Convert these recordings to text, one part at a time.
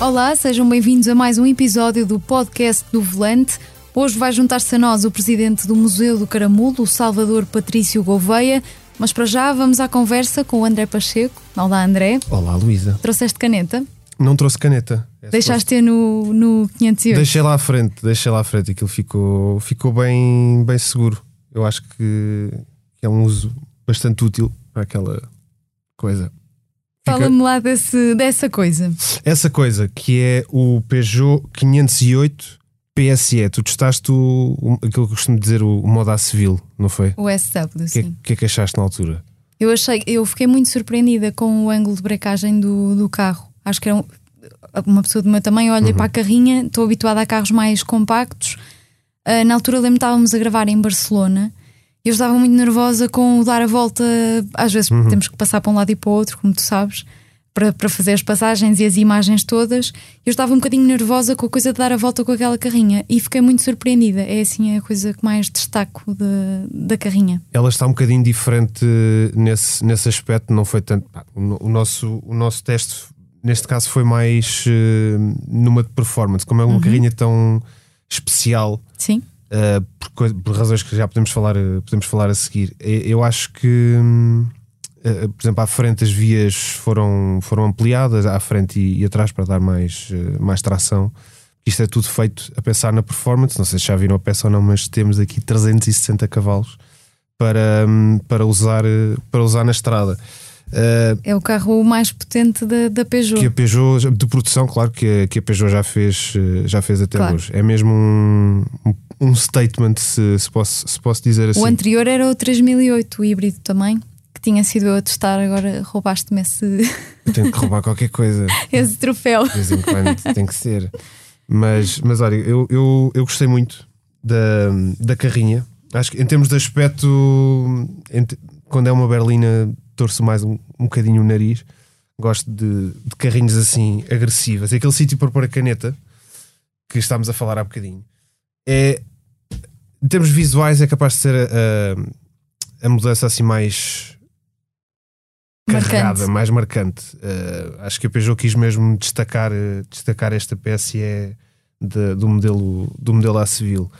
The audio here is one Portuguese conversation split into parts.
Olá, sejam bem-vindos a mais um episódio do podcast do Volante. Hoje vai juntar-se a nós o presidente do Museu do Caramulo, o Salvador Patrício Gouveia. Mas para já vamos à conversa com o André Pacheco. Olá, André. Olá, Luísa. Trouxeste caneta? Não trouxe caneta. É Deixaste ter no, no 508? Deixei lá à frente, deixei lá à frente. Aquilo ficou, ficou bem, bem seguro. Eu acho que é um uso bastante útil para aquela coisa. Fala-me lá desse, dessa coisa. Essa coisa que é o Peugeot 508 PSE. Tu testaste o, o, aquilo que eu costumo dizer, o, o modo a civil, não foi? O SW, O que, é- sim. que é que achaste na altura? Eu achei, eu fiquei muito surpreendida com o ângulo de brecagem do, do carro. Acho que era um- uma pessoa do meu tamanho, olha para a carrinha, estou habituada a carros mais compactos. Ah, na altura lembro que estávamos a gravar em Barcelona. Eu estava muito nervosa com o dar a volta. Às vezes temos que passar para um lado e para o outro, como tu sabes, para, para fazer as passagens e as imagens todas. Eu estava um bocadinho nervosa com a coisa de dar a volta com aquela carrinha e fiquei muito surpreendida. É assim a coisa que mais destaco da, da carrinha. Ela está um bocadinho diferente nesse, nesse aspecto, não foi tanto. O, o nosso, o nosso teste, neste caso, foi mais eh, numa de performance, como é uma carrinha tão especial, Sim. Eh, por, por razões que já podemos falar, eh, podemos falar a seguir. Eu acho que, eh, por exemplo, à frente as vias foram, foram ampliadas, à frente e, e atrás, para dar mais, eh, mais tração. Isto é tudo feito a pensar na performance. Não sei se já viram a peça ou não, mas temos aqui 360 cavalos para, hum, para, usar, para usar na estrada. Eh, É o carro mais potente da, da Peugeot. que a Peugeot, de produção, claro que a, que a Peugeot já fez, eh, já fez até Claro. hoje. É mesmo um, um- statement, se, se, posso, se posso dizer assim. O anterior era o 3008, o híbrido também, que tinha sido eu a testar, agora roubaste-me esse, Eu tenho que roubar qualquer coisa, esse troféu. de vez em quando tem que ser. Mas, mas olha, eu, eu, eu gostei muito da, da carrinha. Acho que em termos de aspecto, em quando é uma berlina, torço mais um, um bocadinho o nariz. Gosto de, de carrinhos assim agressivas. Aquele sítio para pôr a caneta que estávamos a falar há bocadinho é em termos visuais é capaz de ser a, a, a mudança assim mais carregada, Marcante. mais marcante. Uh, acho que a Peugeot quis mesmo destacar, destacar esta PSE de- do, modelo, do modelo A civil.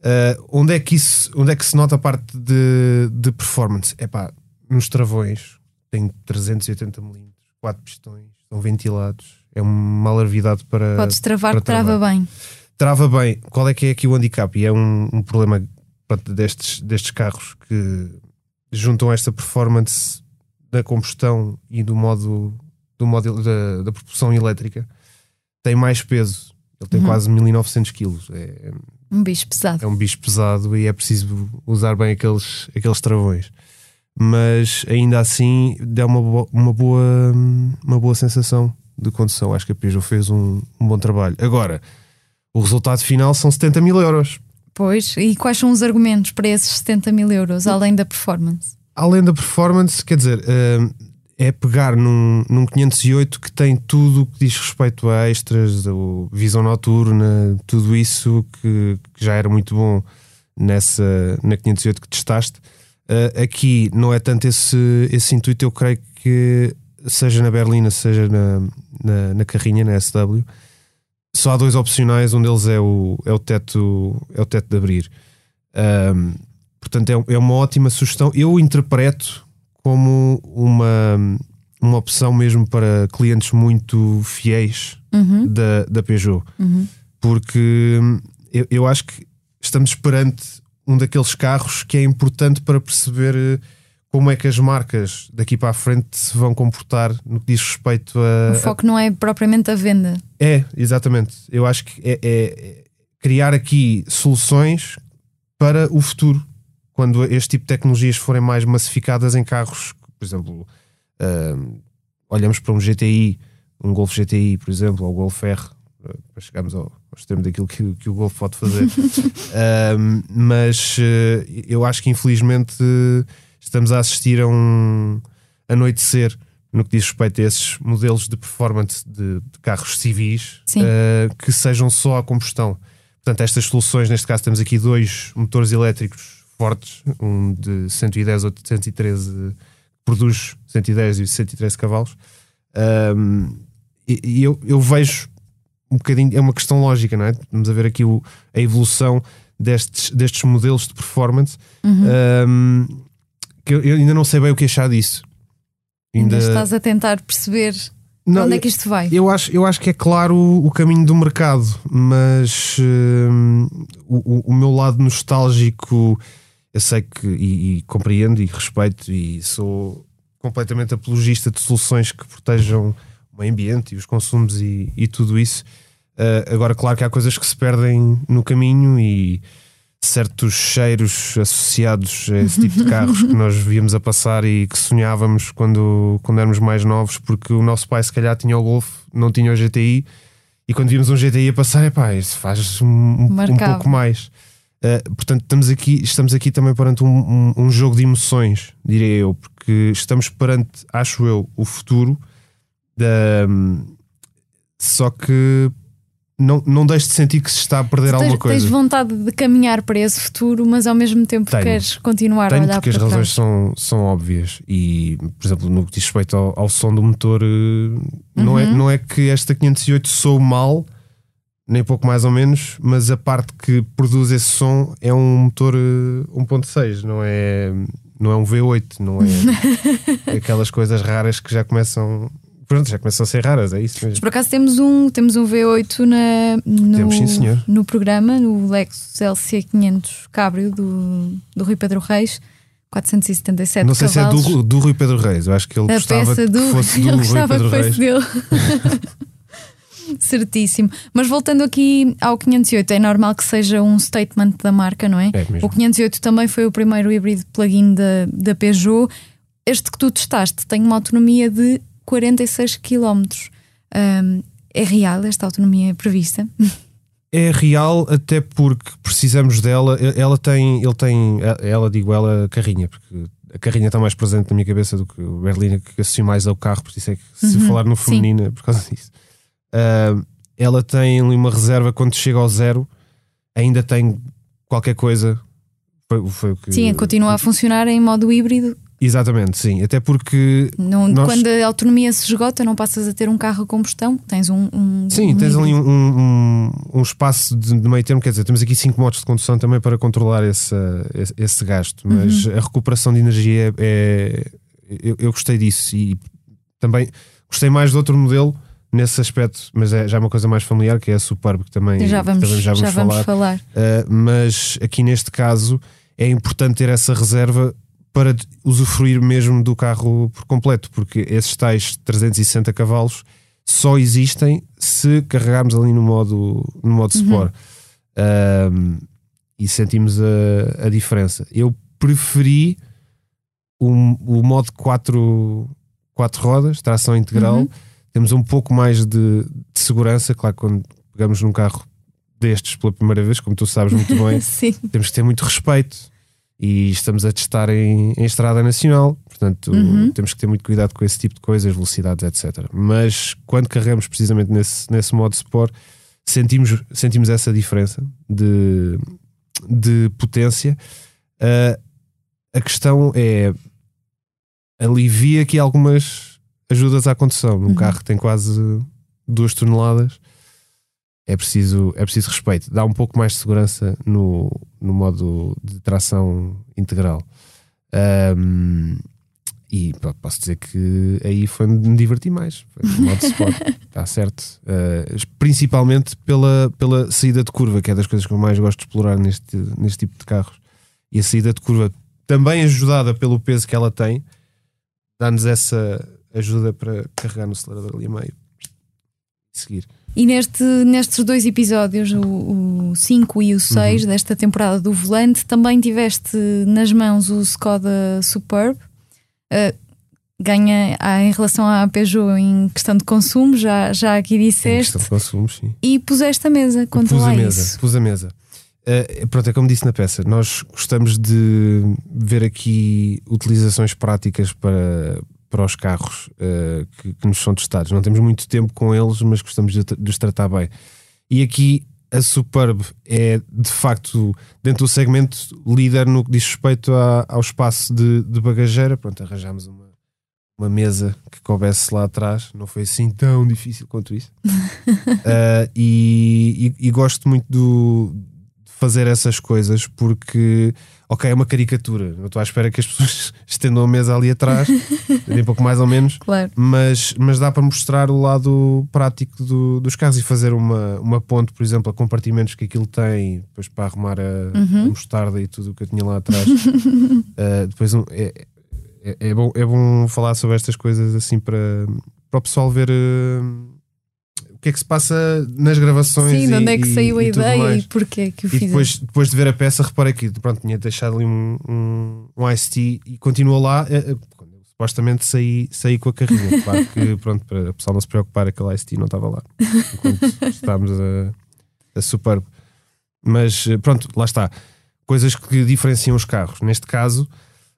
Uh, onde, é que isso, onde é que se nota a parte de, de performance? É pá, nos travões tem 380 mm, 4 pistões, são ventilados. É uma alarvidade para. Podes travar para que trava bem. Trava bem. Qual é que é aqui o handicap? E é um, um problema pronto, destes, destes carros que juntam esta performance da combustão e do modo, do modo da, da propulsão elétrica. Tem mais peso. Ele tem Uhum. quase 1900 kg. É, Um bicho pesado. é um bicho pesado e é preciso usar bem aqueles, aqueles travões. Mas ainda assim dá uma, bo- uma, boa, uma boa sensação de condução. Acho que a Peugeot fez um, um bom trabalho. Agora, o resultado final são 70 mil euros. Pois, e quais são os argumentos para esses 70 mil euros, além da performance? Além da performance, quer dizer, hum, é pegar num, num 508 que tem tudo o que diz respeito a extras, visão noturna, tudo isso que, que já era muito bom nessa, na 508 que testaste. Uh, aqui não é tanto esse, esse intuito, eu creio que seja na Berlina, seja na, na, na carrinha, na SW, só há dois opcionais, um deles é o, é o, teto, é o teto de abrir. Um, portanto, é, é uma ótima sugestão. Eu interpreto como uma, uma opção mesmo para clientes muito fiéis Uhum, da, da Peugeot, uhum. porque hum, eu, eu acho que estamos perante um daqueles carros que é importante para perceber eh, como é que as marcas daqui para a frente se vão comportar no que diz respeito a, O foco não é propriamente a venda. é, exatamente. Eu acho que é, é- é criar aqui soluções para o futuro, quando este tipo de tecnologias forem mais massificadas em carros, por exemplo, ahm, olhamos para um GTI, um Golf GTI, por exemplo, ou Golf R, eh, para chegarmos ao, ao extremo daquilo que, que o Golf pode fazer. Mas eh, eu acho que infelizmente estamos a assistir a um anoitecer no que diz respeito a esses modelos de performance de, de carros civis eh, que sejam só a combustão. Portanto, estas soluções, neste caso, temos aqui dois motores elétricos fortes, um de 110, outro de 113, que produz 110 e 113 cavalos. Ahm, e e eu, eu vejo um bocadinho, é uma questão lógica, não é? Vamos a ver aqui o, a evolução destes, destes modelos de performance. Uhum. Um, que eu, eu ainda não sei bem o que achar disso. Ainda, estás a tentar perceber não, onde é que isto vai. Eu acho, eu acho que é claro o, o caminho do mercado, mas um, o, o, meu lado nostálgico eu sei que e, e, compreendo e respeito e sou completamente apologista de soluções que protejam o ambiente e os consumos e, e tudo isso. Uh, agora, claro que há coisas que se perdem no caminho e certos cheiros associados a esse tipo de carros que nós víamos a passar e que sonhávamos quando, quando éramos mais novos, porque o nosso pai se calhar tinha o Golf, não tinha o GTI, e quando vimos um GTI a passar, epá, isso faz um, um pouco mais. Uh, portanto, estamos aqui, estamos aqui também perante um, um, um, jogo de emoções, diria eu, porque estamos perante, acho eu, o futuro, da, só que não, não deixes de sentir que se está a perder tens, alguma coisa. Tens vontade de caminhar para esse futuro, mas ao mesmo tempo tenho, queres continuar tenho a olhar porque para as razões são, são óbvias. E, por exemplo, no que diz respeito ao, ao som do motor, eh, não, uhum. é, não é que esta 508 sou mal, nem pouco mais ou menos, mas a parte que produz esse som é um motor 1.6, eh, não é, não é um V8, não é aquelas coisas raras que já começam pronto, já começam a ser raras, é isso mesmo. Por acaso temos um, temos um V8 na, no, temos, sim, senhor. no programa, no Lexus LC500 Cabrio do, do Rui Pedro Reis. 477 Não sei cavalos. se é do, do Rui Pedro Reis, eu acho que ele a gostava peça do, que fosse do ele Rui Pedro que Reis. Dele. Certíssimo. Mas voltando aqui ao 508, é normal que seja um statement da marca, não é? é o 508 também foi o primeiro híbrido plug-in da, da Peugeot. Este que tu testaste tem uma autonomia de 46 km. Um, é real esta autonomia prevista? É real até porque precisamos dela. Ela tem, ele tem, ela digo ela carrinha, porque a carrinha está mais presente na minha cabeça do que o Berlina, que associo mais ao carro, por isso é que se uhum, falar no feminino é por causa disso. Uh, ela tem ali uma reserva quando chega ao zero, ainda tem qualquer coisa. Foi, foi que, Sim, continua a funcionar em modo híbrido Exatamente, sim. Até porque. Não, nós... Quando a autonomia se esgota, não passas a ter um carro a combustão, tens um. um sim, um tens ali um, um, espaço de, de meio termo. Quer dizer, temos aqui cinco modos de condução também para controlar esse, esse, esse gasto, mas uhum. a recuperação de energia é. é eu, eu, gostei disso e também gostei mais de outro modelo nesse aspecto, mas é já uma coisa mais familiar que é a Superb, que também já vamos, também já vamos já falar. Vamos falar. Uh, mas aqui neste caso é importante ter essa reserva para usufruir mesmo do carro por completo, porque esses tais 360 cavalos só existem se carregarmos ali no modo, no modo uhum. Sport um, e sentimos a, a, diferença. Eu preferi o, o modo 4, quatro rodas, tração integral. Uhum. Temos um pouco mais de, de segurança, claro, quando pegamos num carro destes pela primeira vez, como tu sabes muito bem, temos que ter muito respeito e estamos a testar em, em estrada nacional, portanto uhum. temos que ter muito cuidado com esse tipo de coisas, velocidades, etc. Mas quando carregamos precisamente nesse, nesse modo Sport, sentimos, sentimos essa diferença de, de potência. Uh, a questão é alivia aqui algumas ajudas à condução. Num uhum. carro que tem quase duas toneladas, é preciso, é preciso respeito. Dá um pouco mais de segurança no, no modo de tração integral. Um, e posso dizer que aí foi me divertir mais. Foi no modo sport, está certo. Uh, principalmente pela, pela saída de curva, que é das coisas que eu mais gosto de explorar neste, neste tipo de carros. E a saída de curva, também ajudada pelo peso que ela tem, dá-nos essa ajuda para carregar no acelerador ali a meio e seguir. E neste, nestes dois episódios, o 5 e o 6 uhum. desta temporada do Volante, também tiveste nas mãos o Skoda Superb. Uh, ganha ah, em relação à Peugeot em questão de consumo, já, já aqui disseste. Em questão de consumo, sim. E puseste a mesa, conta pus lá a mesa, isso. Pus a mesa. Uh, pronto, é como disse na peça, nós gostamos de ver aqui utilizações práticas para, para os carros uh, que, que, nos são testados. Não temos muito tempo com eles, mas gostamos de, de os tratar bem. E aqui a Superb é de facto, dentro do segmento, líder no que diz respeito a, ao espaço de, de bagageira. Pronto, arranjámos uma uma mesa que coubesse lá atrás, não foi assim tão difícil quanto isso. uh, e, e, e, gosto muito do, fazer essas coisas porque, ok, é uma caricatura. Eu estou à espera que as pessoas estendam a mesa ali atrás, um pouco mais ou menos, claro. mas, mas dá para mostrar o lado prático do, dos carros e fazer uma, uma ponte, por exemplo, a compartimentos que aquilo tem, depois para arrumar a, uhum. a mostarda e tudo o que eu tinha lá atrás. uh, depois um, é, é, é, bom, é bom falar sobre estas coisas assim para, para o pessoal ver uh, que é que se passa nas gravações. Sim, de onde é que saiu a ideia e porquê que o E depois, depois de ver a peça, reparei que pronto, tinha deixado ali um, um, um ICT e continua lá. Uh, supostamente saí, saí com a carrinha. Claro que pronto, para o pessoal não se preocupar, aquele ICT não estava lá enquanto estávamos a, a Superb. Mas pronto, lá está. Coisas que diferenciam os carros. Neste caso,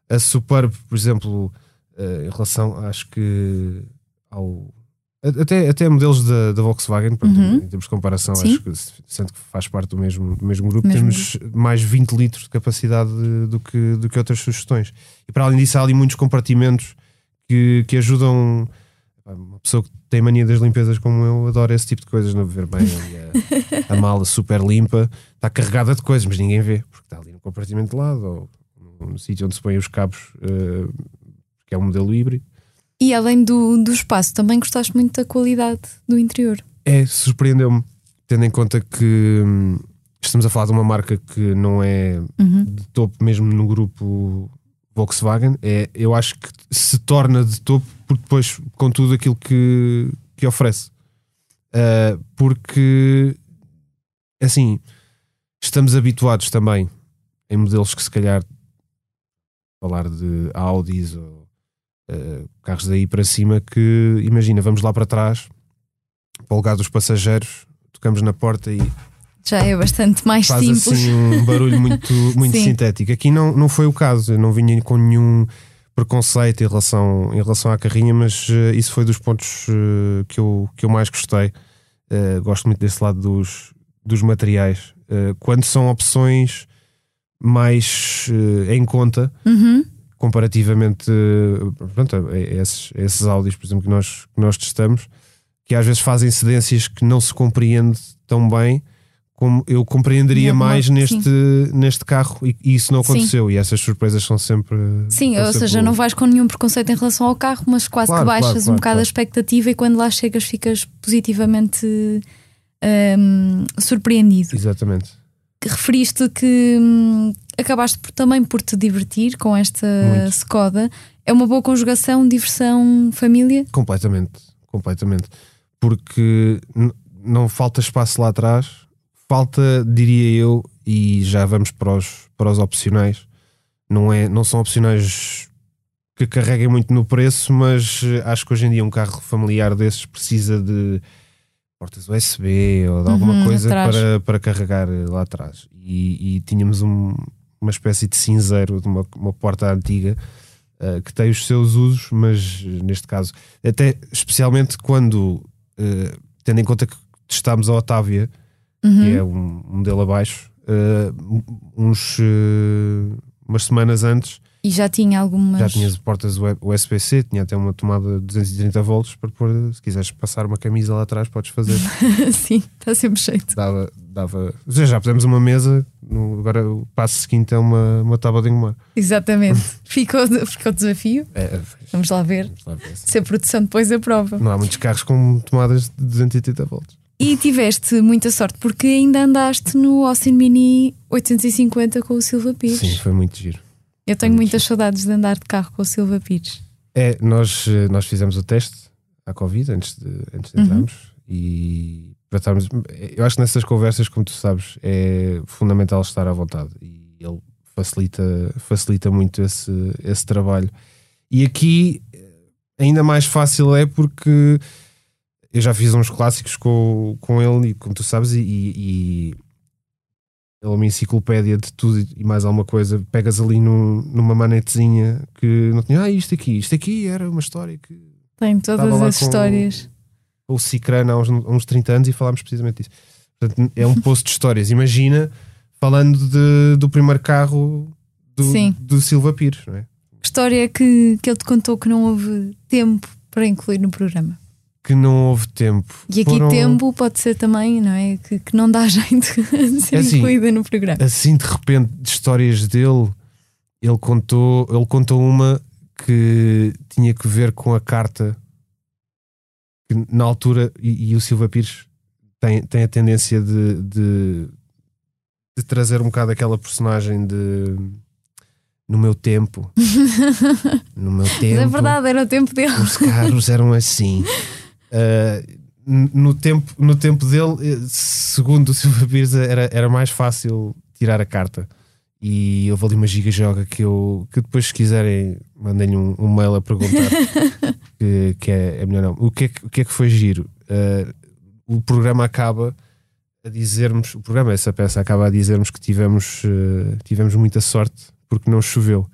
a Superb, por exemplo, em relação, acho que ao. Até, até modelos da, da Volkswagen, pronto, uhum. em termos de comparação, Sim. acho que sendo que faz parte do mesmo, do mesmo grupo, mesmo temos grupo. mais 20 litros de capacidade do que, do que outras sugestões. E para além disso, há ali muitos compartimentos que, que ajudam. Uma pessoa que tem mania das limpezas como eu adora esse tipo de coisas, não ver bem a, a mala super limpa, está carregada de coisas, mas ninguém vê, porque está ali no compartimento de lado ou no sítio onde se põem os cabos, uh, que é um modelo híbrido. E além do, do espaço, também gostaste muito da qualidade do interior? É, surpreendeu-me, tendo em conta que hum, estamos a falar de uma marca que não é uhum. de topo mesmo no grupo Volkswagen. É, eu acho que se torna de topo porque depois com tudo aquilo que, que oferece. Uh, porque assim estamos habituados também em modelos que se calhar falar de Audis ou uh, carros daí para cima que, imagina, vamos lá para trás, para o lugar dos passageiros, tocamos na porta e já é bastante mais faz simples. assim um barulho muito, muito sintético. Aqui não, não foi o caso, eu não vinha com nenhum preconceito em relação, em relação à carrinha, mas uh, isso foi dos pontos uh, que, eu, que eu mais gostei. Uh, gosto muito desse lado dos, dos materiais. quando são opções mais em conta uhum. Comparativamente pronto, a, esses, a esses áudios, por exemplo, que nós, que nós testamos, que às vezes fazem cedências que não se compreende tão bem como eu compreenderia mais neste, neste carro e, e, isso não aconteceu. Sim. e essas surpresas são sempre sim, são ou sempre seja, boas. não vais com nenhum preconceito em relação ao carro mas quase claro, que baixas claro, claro, um bocado a expectativa e quando lá chegas ficas positivamente um, surpreendido. Exatamente. Referiste que hum, acabaste por, também por te divertir com esta Muito. Skoda. É uma boa conjugação, diversão, família? Completamente, completamente. Porque não falta espaço lá atrás, falta, diria eu, e já vamos para os, para os opcionais. Não, é, não são opcionais que carreguem muito no preço, mas eh, acho que hoje em dia um carro familiar desses precisa de portas USB ou de alguma uhum, coisa para, para carregar lá atrás. E, e tínhamos um, uma espécie de cinzeiro de uma, uma porta antiga uh, que tem os seus usos, mas neste caso, até especialmente quando, uh, tendo em conta que testámos a Otávia, uhum. que é um, um modelo abaixo, uh, uns, umas semanas antes e já tinha algumas. Já tinhas portas USB-C, tinha até uma tomada de 230 volts para pôr, se quiseres passar uma camisa lá atrás, podes fazer. Sim, está sempre cheio. Dava, dava. Seja, já pusemos uma mesa, no, agora o passo seguinte é uma, uma tábua de engomar. Exatamente. ficou, ficou desafio. É, Vamos lá ver. Vamos lá ver se a produção depois aprova. Não há muitos carros com tomadas de 230 volts. E tiveste muita sorte porque ainda andaste no Austin Mini 850 com o Silva Pires. Sim, foi muito giro. Eu tenho muitas saudades de andar de carro com o Silva Pires. É, nós, eh, nós fizemos o teste à Covid antes de, antes de entrarmos uhum. e para estarmos. Eu acho que nessas conversas, como tu sabes, é fundamental estar à vontade e ele facilita, facilita muito esse, esse trabalho. E aqui ainda mais fácil é porque eu já fiz uns clássicos com, com ele, e como tu sabes, e, e é uma enciclopédia de tudo e mais alguma coisa. Pegas ali num, numa manetezinha que não tinha, ah, isto aqui, isto aqui era uma história que. Tem todas as histórias. O, o Cicrano há uns, uns 30 anos e falámos precisamente disso. Portanto, é um poço de histórias. Imagina falando de, do primeiro carro do, do Silva Pires, não é? história que, que ele te contou que não houve tempo para incluir no programa? Que não houve tempo. E aqui Foram... tempo pode ser também, não é? Que, que não dá jeito de ser é assim, incluída no programa. Assim, de repente, de histórias dele, ele contou, ele contou uma que tinha que ver com a carta que na altura, e, e o Silva Pires tem, tem a tendência de, de, de trazer um bocado aquela personagem de no meu tempo. no meu tempo. Mas é verdade, era o tempo dele. Os carros eram assim. Uh, no, tempo, no tempo dele, eh, segundo o Silva Pires, era, era mais fácil tirar a carta. E houve ali uma giga joga que eu que depois, se quiserem, mandem um, um mail a perguntar que, que é, é melhor não. O que é, o que, é que foi giro? Uh, o programa acaba a dizermos, o programa, essa peça acaba a dizermos que tivemos, uh, tivemos muita sorte porque não choveu.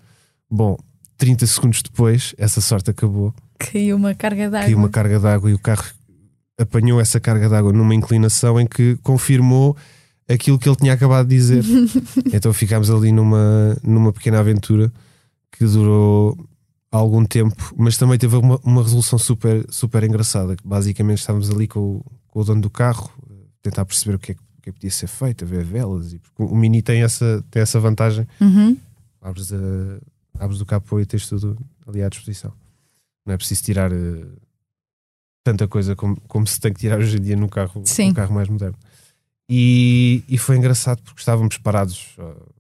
Bom, 30 segundos depois, essa sorte acabou. Caiu uma carga d'água. Caiu uma carga d'água e o carro apanhou essa carga d'água numa inclinação em que confirmou aquilo que ele tinha acabado de dizer. então ficámos ali numa, numa pequena aventura que durou algum tempo, mas também teve uma, uma resolução super, super engraçada. Basicamente estávamos ali com o, com o dono do carro, tentar perceber o que é que, que podia ser feito, a ver velas. E, o Mini tem essa, tem essa vantagem. Uhum. Abres, a, abres o capô e tens tudo ali à disposição. Não é preciso tirar uh, tanta coisa como, como se tem que tirar hoje em dia no carro, Sim. no carro mais moderno. E, e foi engraçado porque estávamos parados uh,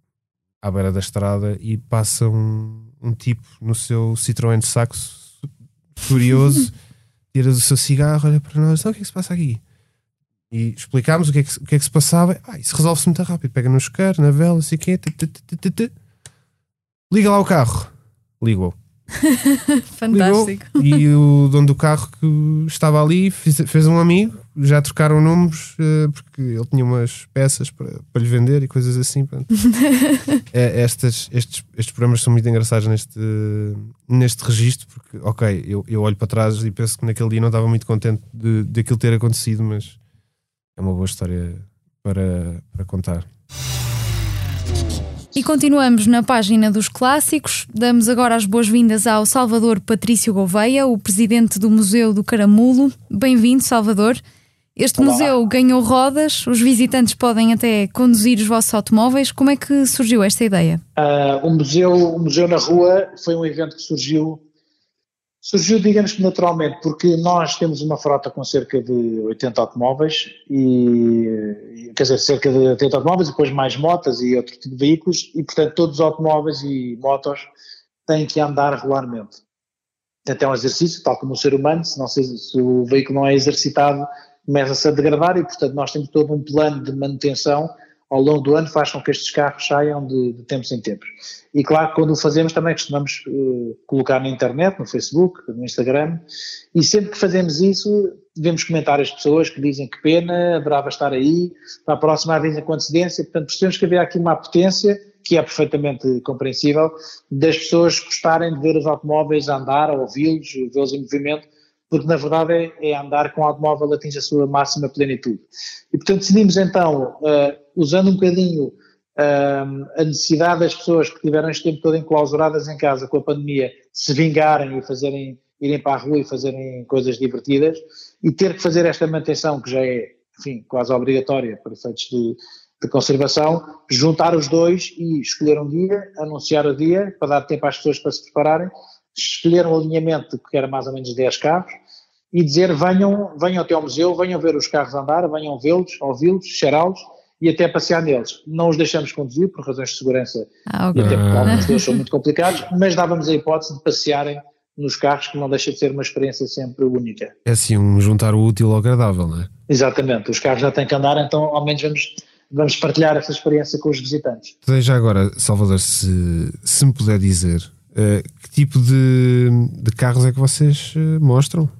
à beira da estrada e passa um, um tipo no seu Citroën de saxo, furioso, tira do seu cigarro, olha para nós, então, o que é que se passa aqui? E explicámos o que é que, o que, é que se passava. Ah, isso resolve-se muito rápido. Pega no isqueiro, na vela, assim que Liga lá o carro. Ligou. Fantástico. Ligou, e o dono do carro que estava ali fez, fez um amigo já trocaram números uh, porque ele tinha umas peças para, para lhe vender e coisas assim. é, estas, estes, estes programas são muito engraçados neste, neste registro, porque, ok, eu, eu olho para trás e penso que naquele dia não estava muito contente de, de aquilo ter acontecido, mas é uma boa história para, para contar. E continuamos na página dos clássicos. Damos agora as boas-vindas ao Salvador Patrício Gouveia, o presidente do Museu do Caramulo. Bem-vindo, Salvador. Este Olá. museu ganhou rodas, os visitantes podem até conduzir os vossos automóveis. Como é que surgiu esta ideia? Uh, o, museu, o Museu na Rua foi um evento que surgiu, surgiu, digamos que naturalmente, porque nós temos uma frota com cerca de 80 automóveis, e, quer dizer, cerca de 80 automóveis, e depois mais motas e outro tipo de veículos, e portanto todos os automóveis e motos têm que andar regularmente. Portanto, é um exercício, tal como o ser humano, se, não se, se o veículo não é exercitado, começa-se a degradar e, portanto, nós temos todo um plano de manutenção ao longo do ano faz com que estes carros saiam de, de tempos em tempos. E claro quando o fazemos também costumamos uh, colocar na internet, no Facebook, no Instagram, e sempre que fazemos isso devemos comentar as pessoas que dizem que pena, adorava estar aí, para a próxima avisem com antecedência, portanto percebemos que havia aqui uma potência que é perfeitamente compreensível, das pessoas gostarem de ver os automóveis andar, ouvi-los, vê-los em movimento, porque na verdade é, é andar com o automóvel atinge a sua máxima plenitude. E portanto decidimos então, uh, usando um bocadinho uh, a necessidade das pessoas que tiveram este tempo todo enclausuradas em casa com a pandemia, se vingarem e fazerem, irem para a rua e fazerem coisas divertidas, e ter que fazer esta manutenção que já é, enfim, quase obrigatória para efeitos de, de conservação, juntar os dois e escolher um dia, anunciar o dia, para dar tempo às pessoas para se prepararem, escolher um alinhamento que era mais ou menos 10 carros, e dizer venham, venham até ao museu, venham ver os carros andar, venham vê-los, ouvi-los, cheirá-los e até passear neles. Não os deixamos conduzir por razões de segurança ah, okay. e até porque alguns deles são muito complicados, mas dávamos a hipótese de passearem nos carros que não deixa de ser uma experiência sempre única. É assim, um juntar o útil ao agradável, não é? Exatamente, os carros já têm que andar, então ao menos vamos, vamos partilhar essa experiência com os visitantes. Já agora, Salvador, se, se me puder dizer, uh, que tipo de, de carros é que vocês uh, mostram?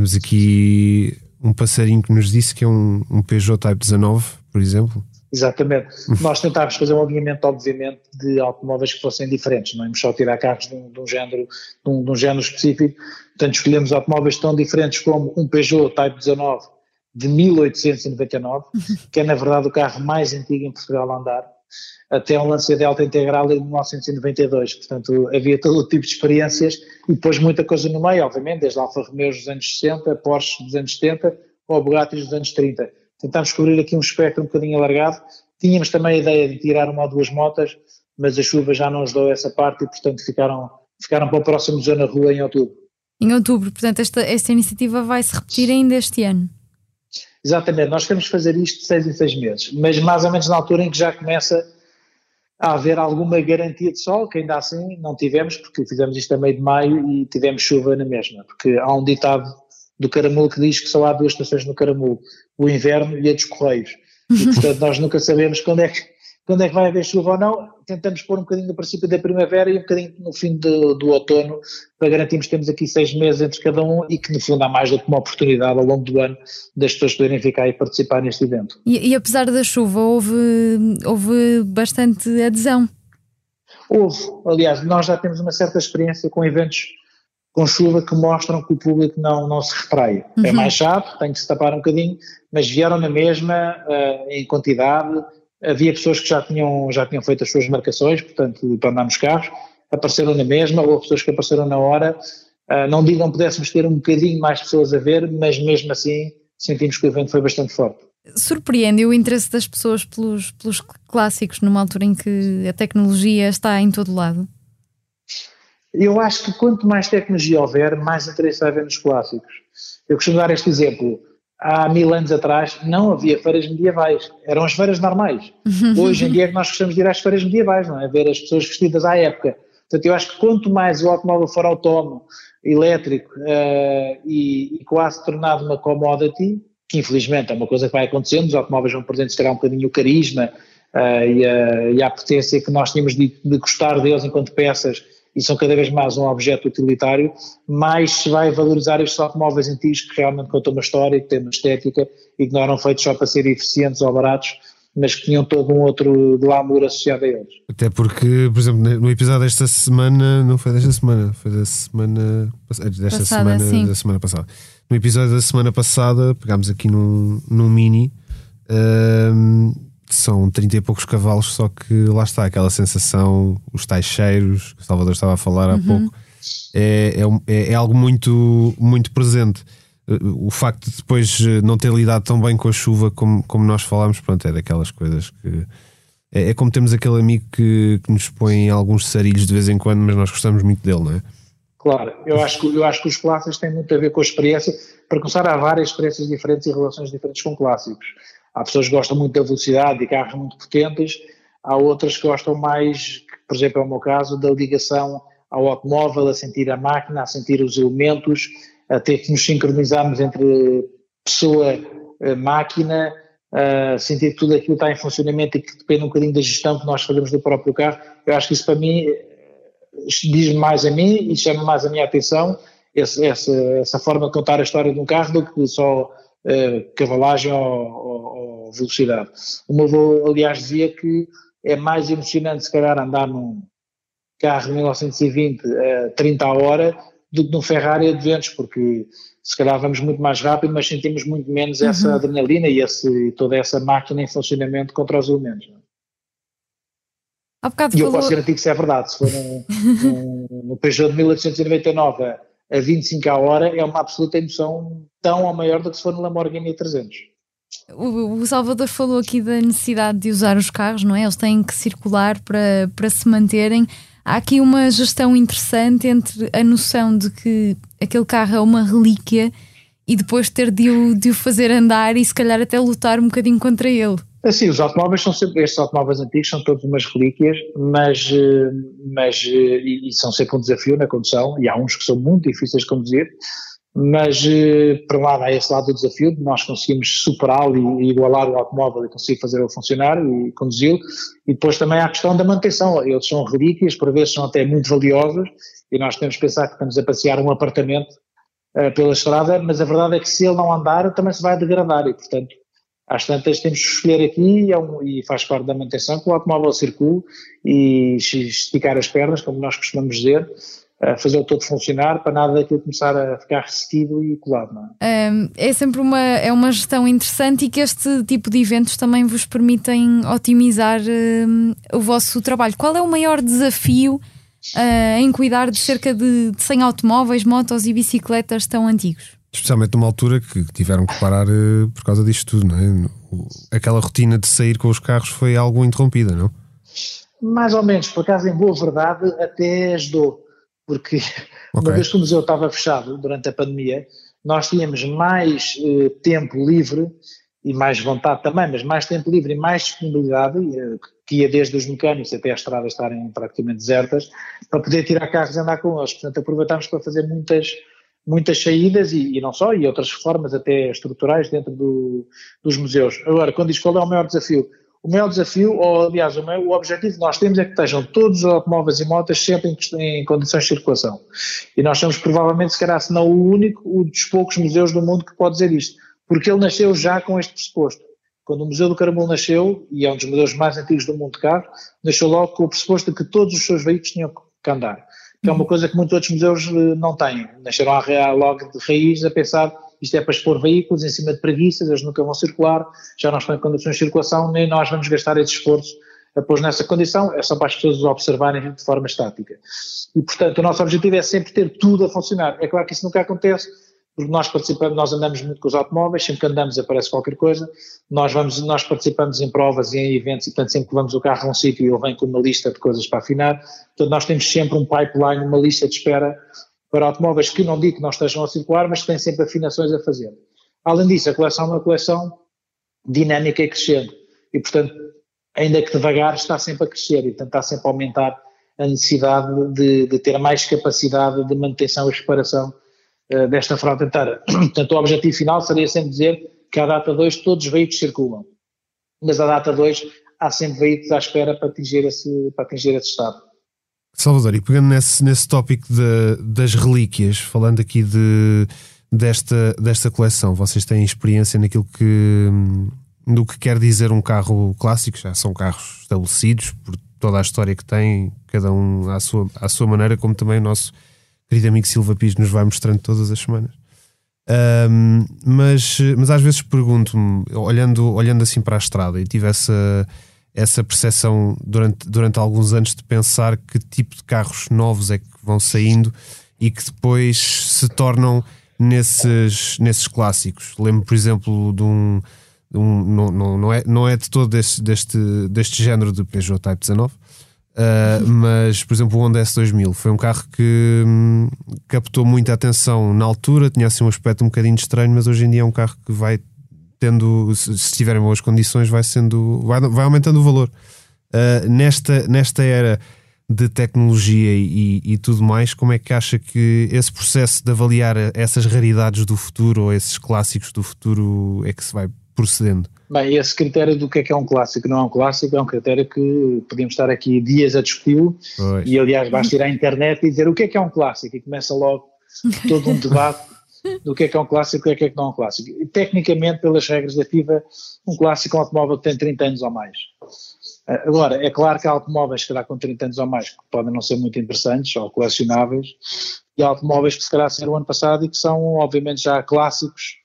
Temos aqui um passarinho que nos disse que é um, um Peugeot Type 19, por exemplo. Exatamente. Nós tentámos fazer um alinhamento, obviamente, de automóveis que fossem diferentes, não íamos só tirar carros de um, de um género, de um, de um, género específico. Portanto, escolhemos automóveis tão diferentes como um Peugeot Type 19 de 1899, que é na verdade o carro mais antigo em Portugal a andar. Até um Lancia Delta integral em 1992. Portanto, havia todo o tipo de experiências e depois muita coisa no meio, obviamente, desde Alfa Romeo dos anos 60, Porsche dos anos 70 ou Bugatti dos anos 30. Tentámos cobrir aqui um espectro um bocadinho alargado. Tínhamos também a ideia de tirar uma ou duas motas, mas a chuva já não deu essa parte e, portanto, ficaram, ficaram para o próximo Zona Rua em outubro. Em outubro, portanto, esta, esta iniciativa vai se repetir ainda este ano. Exatamente, nós queremos fazer isto de seis em seis meses, mas mais ou menos na altura em que já começa a haver alguma garantia de sol, que ainda assim não tivemos, porque fizemos isto a meio de maio e tivemos chuva na mesma, porque há um ditado do Caramulo que diz que só há duas estações no Caramulo, o inverno e a dos Correios, e portanto nós nunca sabemos quando é que quando é que vai haver chuva ou não, tentamos pôr um bocadinho no princípio da primavera e um bocadinho no fim do, do outono, para garantirmos que temos aqui seis meses entre cada um e que no fundo há mais do que uma oportunidade ao longo do ano das pessoas poderem ficar e participar neste evento. E, e apesar da chuva, houve, houve bastante adesão? Houve, aliás, nós já temos uma certa experiência com eventos com chuva que mostram que o público não, não se retrai. É uhum. É mais chato, tem que se tapar um bocadinho, mas vieram na mesma, uh, em quantidade, havia pessoas que já tinham, já tinham feito as suas marcações, portanto, para andar nos carros, apareceram na mesma, ou pessoas que apareceram na hora. Uh, não digo que pudéssemos ter um bocadinho mais pessoas a ver, mas mesmo assim sentimos que o evento foi bastante forte. Surpreende o interesse das pessoas pelos, pelos clássicos numa altura em que a tecnologia está em todo lado? Eu acho que quanto mais tecnologia houver, mais interesse vai haver nos clássicos. Eu costumo dar este exemplo há mil anos atrás não havia feiras medievais, eram as feiras normais. Hoje em dia é que nós gostamos de ir às feiras medievais, não é? Ver as pessoas vestidas à época. Portanto, eu acho que quanto mais o automóvel for autónomo, elétrico uh, e, e, quase tornado uma commodity, que infelizmente é uma coisa que vai acontecendo, os automóveis vão perdendo se calhar um bocadinho o carisma uh, e, a, e, a, potência que nós tínhamos de, de gostar deles enquanto peças e são cada vez mais um objeto utilitário, mais se vai valorizar estes automóveis antigos que realmente contam uma história, que têm uma estética e que não eram feitos só para ser eficientes ou baratos, mas que tinham todo um outro glamour associado a eles. Até porque, por exemplo, no episódio desta semana, não foi desta semana, foi da semana desta passada, semana, sim. da semana passada. No episódio da semana passada, pegámos aqui num, num mini. Um, são 30 e poucos cavalos, só que lá está aquela sensação, os tais cheiros que o Salvador estava a falar há uhum. pouco, é, é, é, algo muito, muito presente. O facto de depois eh, não ter lidado tão bem com a chuva como, como nós falámos, pronto, é daquelas coisas que. É, é como temos aquele amigo que, que nos põe alguns sarilhos de vez em quando, mas nós gostamos muito dele, não é? Claro, eu acho, que, eu acho que os clássicos têm muito a ver com a experiência. Para começar, há várias experiências diferentes e relações diferentes com clássicos. Há pessoas que gostam muito da velocidade e carros muito potentes, há outras que gostam mais, por exemplo, é o meu caso, da ligação ao automóvel, a sentir a máquina, a sentir os elementos, a ter que nos sincronizarmos entre pessoa, máquina, a sentir que tudo aquilo está em funcionamento e que depende um bocadinho da gestão que nós fazemos do próprio carro. Eu acho que isso para mim diz mais a mim e chama mais a minha atenção essa, essa forma de contar a história de um carro do que só uh, cavalagem ou, ou, ou, velocidade. O meu avô, aliás, dizia que é mais emocionante, se calhar, andar num carro de 1920 a 30 a hora do que num Ferrari a 200, porque se calhar vamos muito mais rápido, mas sentimos muito menos essa uhum. adrenalina e esse, toda essa máquina em funcionamento contra os elementos. É? e eu falou... posso garantir que isso é verdade. Se for no, no, no Peugeot de 1899 a 25 a hora é uma absoluta emoção tão ou maior do que se for no Lamborghini 300. O, o Salvador falou aqui da necessidade de usar os carros, não é? Eles têm que circular para, para se manterem. Há aqui uma gestão interessante entre a noção de que aquele carro é uma relíquia e depois ter de o, de o fazer andar e se calhar até lutar um bocadinho contra ele. Assim, os automóveis são sempre, estes automóveis antigos são todos umas relíquias, mas, eh, mas eh, e, são sempre um desafio na condução, e há uns que são muito difíceis de conduzir, mas eh, para lá há esse lado do desafio de nós conseguimos superá-lo e, igualar o automóvel e conseguir fazer-o funcionar e conduzi-lo, e depois também há a questão da manutenção, eles são relíquias, por vezes são até muito valiosos, e nós temos que pensar que estamos a passear um apartamento uh, pela estrada, mas a verdade é que se ele não andar também se vai degradar, e portanto às tantas temos que escolher aqui é um, e faz parte da manutenção que o automóvel circule e esticar as pernas, como nós costumamos dizer, fazer o todo funcionar para nada daquilo começar a ficar ressentido e colado. É? É? sempre uma, é uma gestão interessante e que este tipo de eventos também vos permitem otimizar o vosso trabalho. Qual é o maior desafio uh, em cuidar de cerca de 100 automóveis, motos e bicicletas tão antigos? Especialmente numa altura que tiveram que parar uh, por causa disto tudo, não é? Aquela rotina de sair com os carros foi algo interrompida, não? Mais ou menos, por acaso, em boa verdade, até ajudou porque okay. uma vez que o museu estava fechado durante a pandemia, nós tínhamos mais eh, tempo livre e mais vontade também, mas mais tempo livre e mais disponibilidade, eh, que ia desde os mecânicos até as estradas estarem praticamente desertas, para poder tirar carros e andar com eles. Portanto, aproveitámos para fazer muitas, muitas saídas e, e, não só, e outras reformas até estruturais dentro do, dos museus. Agora, quando diz qual é o maior desafio, o maior desafio, ou aliás, o, meu, o objetivo que nós temos é que estejam todos os automóveis e motas sempre em, em, condições de circulação. E nós somos provavelmente, se calhar, se não o único, um dos poucos museus do mundo que pode dizer isto. Porque ele nasceu já com este pressuposto. Quando o Museu do Caramulo nasceu, e é um dos museus mais antigos do mundo de carro, nasceu logo com o pressuposto de que todos os seus veículos tinham que andar. Que é uma coisa que muitos outros museus eh, não têm. Nasceram logo de raiz a pensar isto é para expor veículos em cima de preguiças, eles nunca vão circular, já não estão em condições de circulação, nem nós vamos gastar esse esforço a pôr nessa condição, é só para as pessoas observarem de forma estática. E, portanto, o nosso objetivo é sempre ter tudo a funcionar. É claro que isso nunca acontece, porque nós participamos, nós andamos muito com os automóveis, sempre que andamos aparece qualquer coisa, nós vamos, nós participamos em provas e em eventos, e portanto sempre que vamos o carro a um sítio ele vem com uma lista de coisas para afinar, portanto nós temos sempre um pipeline, uma lista de espera para automóveis que não digo que não estejam a circular, mas que têm sempre afinações a fazer. Além disso, a coleção é uma coleção dinâmica e crescendo. E, portanto, ainda que devagar, está sempre a crescer e tentar sempre aumentar a necessidade de, de ter mais capacidade de manutenção e reparação desta frota inteira. Portanto, o objetivo final seria sempre dizer que à data 2 todos os veículos circulam. Mas à data 2 há sempre veículos à espera para atingir esse, para atingir esse estado. Salvador, e pegando nesse, nesse tópico de, das relíquias, falando aqui de, desta, desta coleção, vocês têm experiência naquilo que do que quer dizer um carro clássico, já são carros estabelecidos por toda a história que têm, cada um à sua, à sua maneira, como também o nosso querido amigo Silva Pis nos vai mostrando todas as semanas. Um, mas, mas às vezes pergunto-me, olhando, olhando assim para a estrada, e tive essa essa percepção durante, durante alguns anos de pensar que tipo de carros novos é que vão saindo e que depois se tornam nesses, nesses clássicos. Lembro, por exemplo, de um. Um não, não, não, é, não é de todo deste, deste, deste género de Peugeot Type 19, uh, mas, por exemplo, o Honda S2000 foi um carro que hum, captou muita atenção na altura, tinha assim um aspecto um bocadinho estranho, mas hoje em dia é um carro que vai tendo, se, se tiverem boas condições, vai sendo, vai, vai aumentando o valor. Uh, nesta, nesta era de tecnologia e, e, tudo mais, como é que acha que esse processo de avaliar essas raridades do futuro ou esses clássicos do futuro é que se vai procedendo? Bem, esse critério do que é que é um clássico não é um clássico é um critério que podemos estar aqui dias a discuti-lo e aliás basta ir à internet e dizer o que é que é um clássico e começa logo todo um debate do que é que é um clássico e o que é que não é um clássico. E, tecnicamente, pelas regras da FIBA, um clássico é um automóvel que tem 30 anos ou mais. Ah, agora, é claro que há automóveis que dá com 30 anos ou mais que podem não ser muito interessantes ou colecionáveis, e há automóveis que se calhar saíram ano passado e que são, obviamente, já clássicos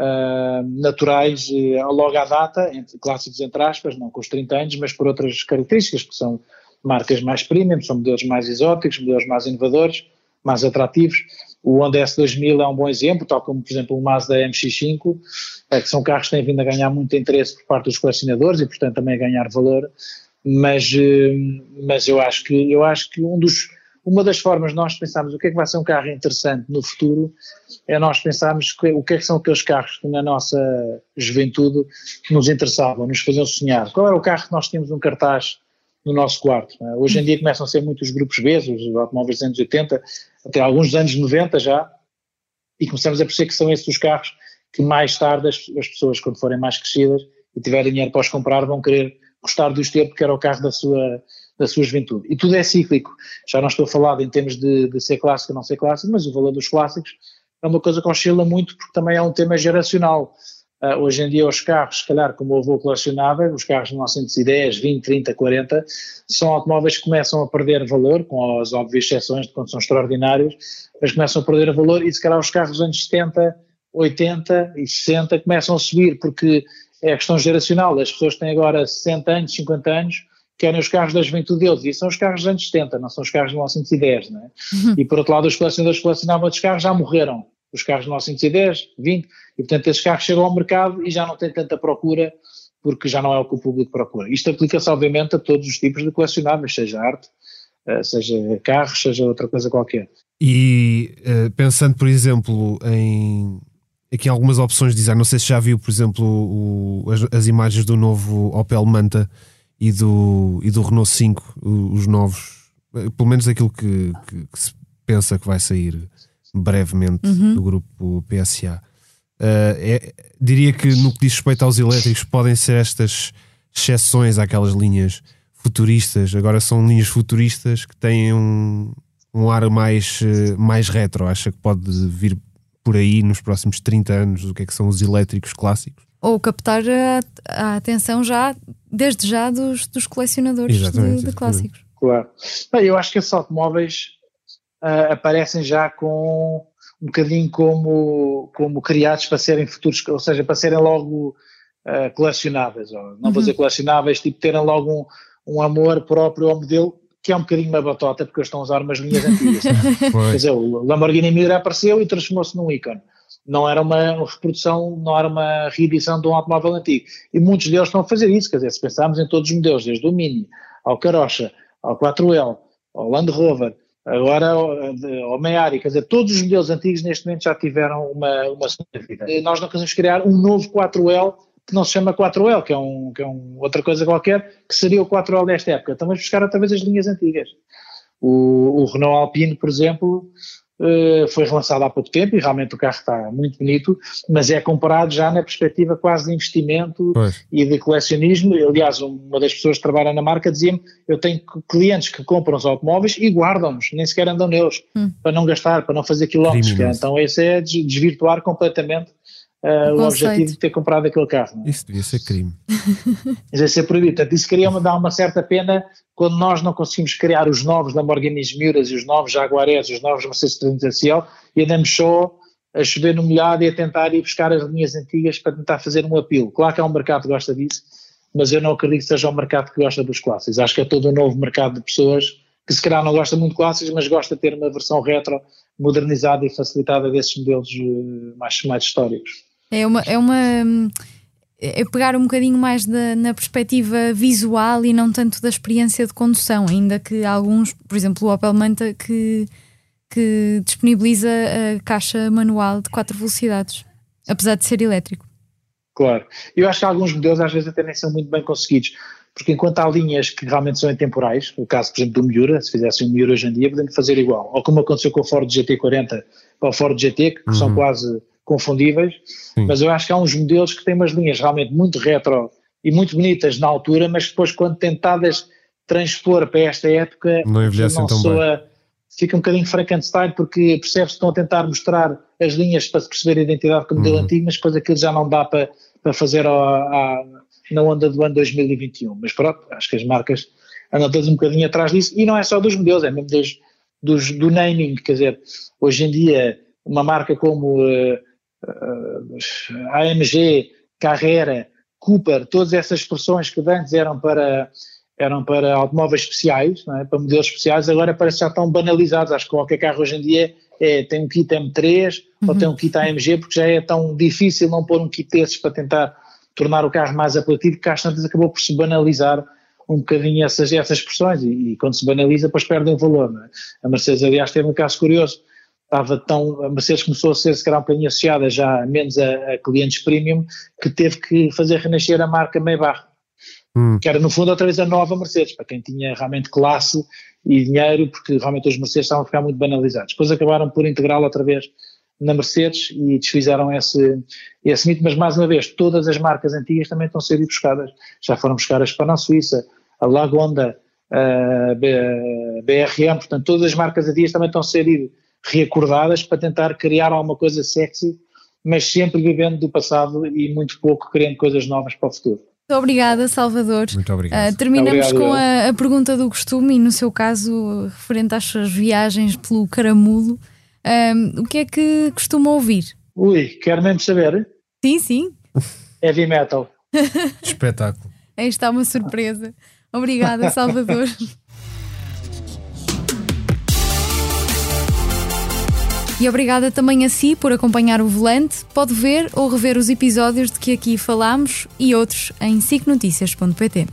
uh, naturais uh, logo à data, entre, clássicos entre aspas, não com os 30 anos, mas por outras características, que são marcas mais premium, são modelos mais exóticos, modelos mais inovadores, mais atrativos. O Honda S2000 é um bom exemplo, tal como, por exemplo, o Mazda MX-5, é, que são carros que têm vindo a ganhar muito interesse por parte dos colecionadores e, portanto, também a ganhar valor. Mas, eh, mas eu acho que eu acho que um dos, uma das formas de nós pensarmos o que é que vai ser um carro interessante no futuro é nós pensarmos o que é que são aqueles carros que na nossa juventude nos interessavam, nos faziam sonhar. Qual era o carro que nós tínhamos um cartaz no nosso quarto. É? Hoje em dia começam a ser muitos grupos B, os automóveis dos anos 80, até alguns dos anos 90 já, e começamos a perceber que são esses os carros que mais tarde as, as pessoas, quando forem mais crescidas e tiverem dinheiro para os comprar, vão querer gostar dos ter porque era o carro da sua, da sua juventude. E tudo é cíclico. Já não estou a falar em termos de, de ser clássico ou não ser clássico, mas o valor dos clássicos é uma coisa que oscila muito porque também é um tema geracional. Uh, hoje em dia os carros, se calhar como eu vou colecionável, os carros de 1910, 20, 30, 40, são automóveis que começam a perder valor, com as óbvias exceções de quando são extraordinários, mas começam a perder valor e se calhar os carros dos anos 70, 80 e 60 começam a subir, porque é a questão geracional, as pessoas têm agora 60 anos, 50 anos, querem os carros da juventude deles, e são os carros dos anos 70, não são os carros de 1910, não é? Uhum. E por outro lado os colecionadores que colecionavam outros carros já morreram, os carros de 1910, 20, e portanto esses carros chegam ao mercado e já não têm tanta procura porque já não é o que o público procura. Isto aplica-se obviamente a todos os tipos de colecionáveis, seja arte, eh, seja carros, seja outra coisa qualquer. E uh, pensando, por exemplo, em aqui algumas opções de design, não sei se já viu, por exemplo, o, as, as, imagens do novo Opel Manta e do, e do Renault 5, os novos, eh, pelo menos aquilo que, que, que se pensa que vai sair brevemente uhum. do grupo PSA. Uh, é, diria que no que diz respeito aos elétricos podem ser estas exceções àquelas linhas futuristas. Agora são linhas futuristas que têm um, um ar mais, uh, mais retro. Acha que pode vir por aí nos próximos 30 anos o que é que são os elétricos clássicos? Ou captar a, a atenção já, desde já, dos, dos colecionadores de, de, clássicos. Claro. Bem, eu acho que esses automóveis uh, aparecem já com um bocadinho como, como criados para serem futuros, ou seja, para serem logo uh, colecionáveis, ou, não uhum. vou dizer colecionáveis, tipo terem logo um, um amor próprio ao modelo, que é um bocadinho uma batota, porque eles estão a usar umas linhas antigas. Quer dizer, o Lamborghini Miura apareceu e transformou-se num ícone. Não era uma reprodução, não era uma reedição de um automóvel antigo. E muitos deles estão a fazer isso, quer dizer, se pensarmos em todos os modelos, desde o Mini, ao Carocha, ao 4L, ao Land Rover, Agora, ao Meari, quer dizer, todos os modelos antigos neste momento já tiveram uma, uma segunda vida. Nós não queremos criar um novo 4L que não se chama 4L, que é, um, que é um, outra coisa qualquer, que seria o 4L desta época. Então vamos buscar outra vez as linhas antigas. O, o Renault Alpine, por exemplo, foi relançado há pouco tempo e realmente o carro está muito bonito, mas é comparado já na perspectiva quase de investimento pois. e de colecionismo. Aliás, uma das pessoas que trabalha na marca dizia-me: eu tenho clientes que compram os automóveis e guardam-nos, nem sequer andam neles, hum. para não gastar, para não fazer quilómetros. Então, esse é desvirtuar completamente uh, o, o objetivo de ter comprado aquele carro. É? Isso devia ser crime. Isso devia ser proibido. Portanto, isso queria dar uma certa pena quando nós não conseguimos criar os novos Lamborghini Miuras e os novos Jaguares, os novos Mercedes 300 SL e andamos só a chover no molhado e a tentar ir buscar as linhas antigas para tentar fazer um apelo. Claro que há um mercado que gosta disso, mas eu não acredito que seja um mercado que gosta dos clássicos. Acho que é todo um novo mercado de pessoas que se calhar não gosta muito de clássicos, mas gosta de ter uma versão retro, modernizada e facilitada desses modelos eh, mais, mais históricos. É uma, é uma é pegar um bocadinho mais da, na perspectiva visual e não tanto da experiência de condução, ainda que alguns, por exemplo, o Opel Manta que, que disponibiliza a caixa manual de 4 velocidades, apesar de ser elétrico. Claro, eu acho que alguns modelos às vezes até nem são muito bem conseguidos, porque enquanto há linhas que realmente são intemporais, o caso por exemplo do Miura, se fizesse um Miura hoje em dia, podemos fazer igual, ou como aconteceu com o Ford GT40 ou o Ford GT, que uhum. são quase confundíveis, Sim. mas eu acho que há uns modelos que têm umas linhas realmente muito retro e muito bonitas na altura, mas depois quando tentadas transpor para esta época, não envelhecem tão soa, bem. Fica um bocadinho Frankenstein porque percebe-se que estão a tentar mostrar as linhas para se perceber a identidade do modelo uhum. antigo, mas depois aquilo já não dá para, para fazer a, a, na onda do ano 2021. Mas pronto, acho que as marcas andam todas um bocadinho atrás disso e não é só dos modelos, é mesmo dos, dos, do naming, quer dizer, hoje em dia uma marca como uh, AMG, Carrera, Cooper, todas essas expressões que antes eram para, eram para automóveis especiais, é? para modelos especiais, agora parece que já estão banalizados. Acho que qualquer carro hoje em dia é, tem um kit M3 uhum. ou tem um kit AMG, porque já é tão difícil não pôr um kit desses para tentar tornar o carro mais apelativo, que às tantas acabou por se banalizar um bocadinho essas, essas expressões e, e quando se banaliza depois perdem valor. É? A Mercedes, aliás, teve um caso curioso estava tão, a Mercedes começou a ser se calhar um bocadinho associada já menos a, a, clientes premium, que teve que fazer renascer a marca Maybach, hum. que era no fundo outra vez a nova Mercedes, para quem tinha realmente classe e dinheiro, porque realmente os Mercedes estavam a ficar muito banalizados. Depois acabaram por integrá-la outra vez na Mercedes e desfizeram esse, esse mito, mas mais uma vez, todas as marcas antigas também estão a ser buscadas. Já foram buscar a Spana Suíça, a Lagonda, a BRM, portanto todas as marcas antigas também estão a ser reacordadas para tentar criar alguma coisa sexy mas sempre vivendo do passado e muito pouco querendo coisas novas para o futuro. Muito obrigada, Salvador. Muito obrigado. Uh, terminamos Obrigado, com a, a, pergunta do costume e, no seu caso, referente às suas viagens pelo Caramulo. Um, o que é que costuma ouvir? Ui, quero mesmo saber? Sim, sim. Heavy metal. Espetáculo. Aí está uma surpresa. Obrigada, Salvador. E obrigada também a si por acompanhar o volante. Pode ver ou rever os episódios de que aqui falamos e outros em sicnoticias.pt.